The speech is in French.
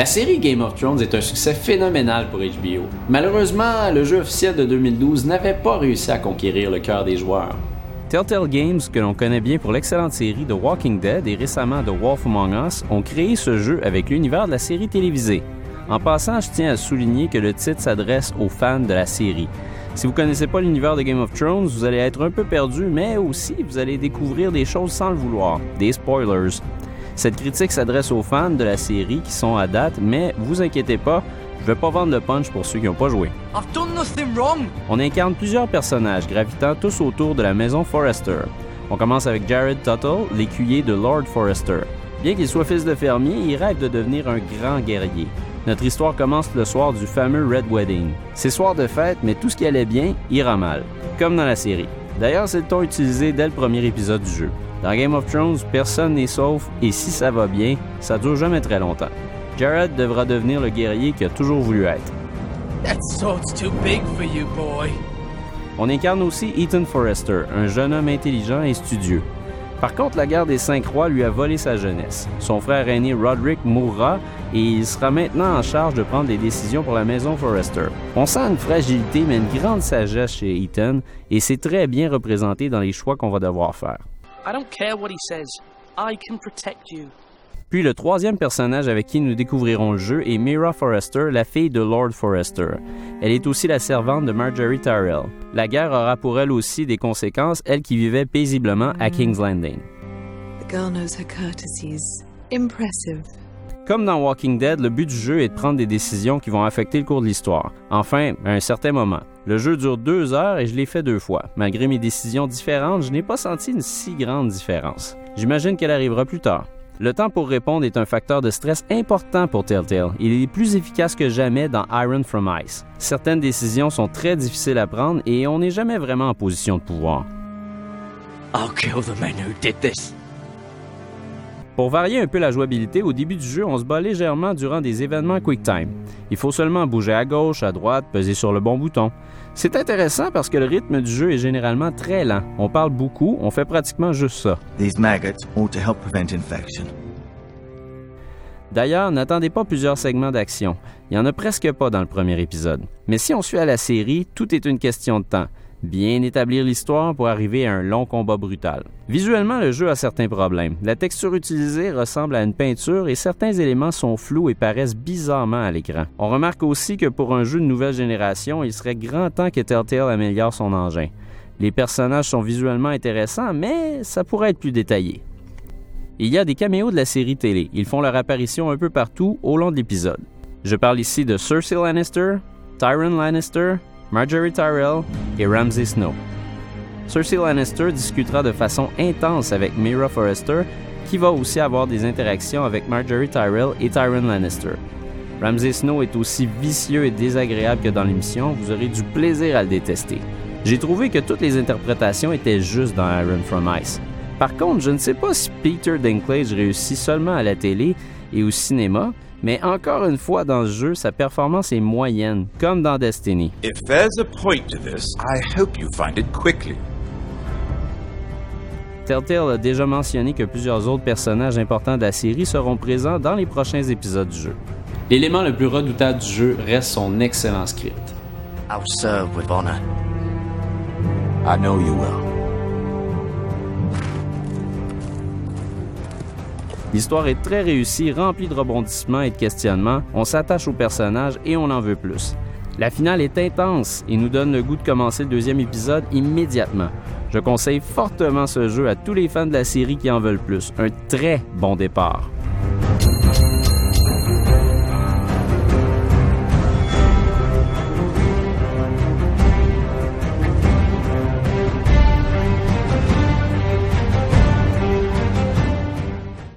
La série Game of Thrones est un succès phénoménal pour HBO. Malheureusement, le jeu officiel de 2012 n'avait pas réussi à conquérir le cœur des joueurs. Telltale Games, que l'on connaît bien pour l'excellente série The Walking Dead et récemment The Wolf Among Us, ont créé ce jeu avec l'univers de la série télévisée. En passant, je tiens à souligner que le titre s'adresse aux fans de la série. Si vous ne connaissez pas l'univers de Game of Thrones, vous allez être un peu perdu, mais aussi vous allez découvrir des choses sans le vouloir, des spoilers. Cette critique s'adresse aux fans de la série qui sont à date, mais vous inquiétez pas, je vais pas vendre le punch pour ceux qui n'ont pas joué. On incarne plusieurs personnages gravitant tous autour de la maison Forrester. On commence avec Jared Tuttle, l'écuyer de Lord Forrester. Bien qu'il soit fils de fermier, il rêve de devenir un grand guerrier. Notre histoire commence le soir du fameux Red Wedding. C'est soir de fête, mais tout ce qui allait bien ira mal, comme dans la série. D'ailleurs, c'est le ton utilisé dès le premier épisode du jeu. Dans Game of Thrones, personne n'est sauf et si ça va bien, ça dure jamais très longtemps. Jared devra devenir le guerrier qu'il a toujours voulu être. On incarne aussi Ethan Forrester, un jeune homme intelligent et studieux. Par contre, la guerre des Cinq Rois lui a volé sa jeunesse. Son frère aîné Roderick mourra et il sera maintenant en charge de prendre les décisions pour la maison Forrester. On sent une fragilité mais une grande sagesse chez Ethan et c'est très bien représenté dans les choix qu'on va devoir faire. Puis le troisième personnage avec qui nous découvrirons le jeu est Mira Forrester, la fille de Lord Forrester. Elle est aussi la servante de Marjorie Tyrell. La guerre aura pour elle aussi des conséquences, elle qui vivait paisiblement à King's Landing. Comme dans Walking Dead, le but du jeu est de prendre des décisions qui vont affecter le cours de l'histoire. Enfin, à un certain moment. Le jeu dure deux heures et je l'ai fait deux fois. Malgré mes décisions différentes, je n'ai pas senti une si grande différence. J'imagine qu'elle arrivera plus tard. Le temps pour répondre est un facteur de stress important pour Telltale. Il est plus efficace que jamais dans Iron from Ice. Certaines décisions sont très difficiles à prendre et on n'est jamais vraiment en position de pouvoir. Pour varier un peu la jouabilité, au début du jeu, on se bat légèrement durant des événements QuickTime. Il faut seulement bouger à gauche, à droite, peser sur le bon bouton. C'est intéressant parce que le rythme du jeu est généralement très lent. On parle beaucoup, on fait pratiquement juste ça. D'ailleurs, n'attendez pas plusieurs segments d'action. Il n'y en a presque pas dans le premier épisode. Mais si on suit à la série, tout est une question de temps bien établir l'histoire pour arriver à un long combat brutal. Visuellement, le jeu a certains problèmes. La texture utilisée ressemble à une peinture et certains éléments sont flous et paraissent bizarrement à l'écran. On remarque aussi que pour un jeu de nouvelle génération, il serait grand temps que Telltale améliore son engin. Les personnages sont visuellement intéressants, mais ça pourrait être plus détaillé. Il y a des caméos de la série télé. Ils font leur apparition un peu partout au long de l'épisode. Je parle ici de Cersei Lannister, Tyron Lannister, Marjorie Tyrell et Ramsay Snow. Cersei Lannister discutera de façon intense avec Mira Forrester, qui va aussi avoir des interactions avec Marjorie Tyrell et Tyron Lannister. Ramsay Snow est aussi vicieux et désagréable que dans l'émission, vous aurez du plaisir à le détester. J'ai trouvé que toutes les interprétations étaient justes dans Iron from Ice. Par contre, je ne sais pas si Peter Dinklage réussit seulement à la télé et au cinéma, mais encore une fois, dans ce jeu, sa performance est moyenne, comme dans Destiny. If there's a point to this, I hope you find it quickly. Telltale a déjà mentionné que plusieurs autres personnages importants de la série seront présents dans les prochains épisodes du jeu. L'élément le plus redoutable du jeu reste son excellent script. I'll serve with honor. I know you will. L'histoire est très réussie, remplie de rebondissements et de questionnements. On s'attache au personnage et on en veut plus. La finale est intense et nous donne le goût de commencer le deuxième épisode immédiatement. Je conseille fortement ce jeu à tous les fans de la série qui en veulent plus. Un très bon départ.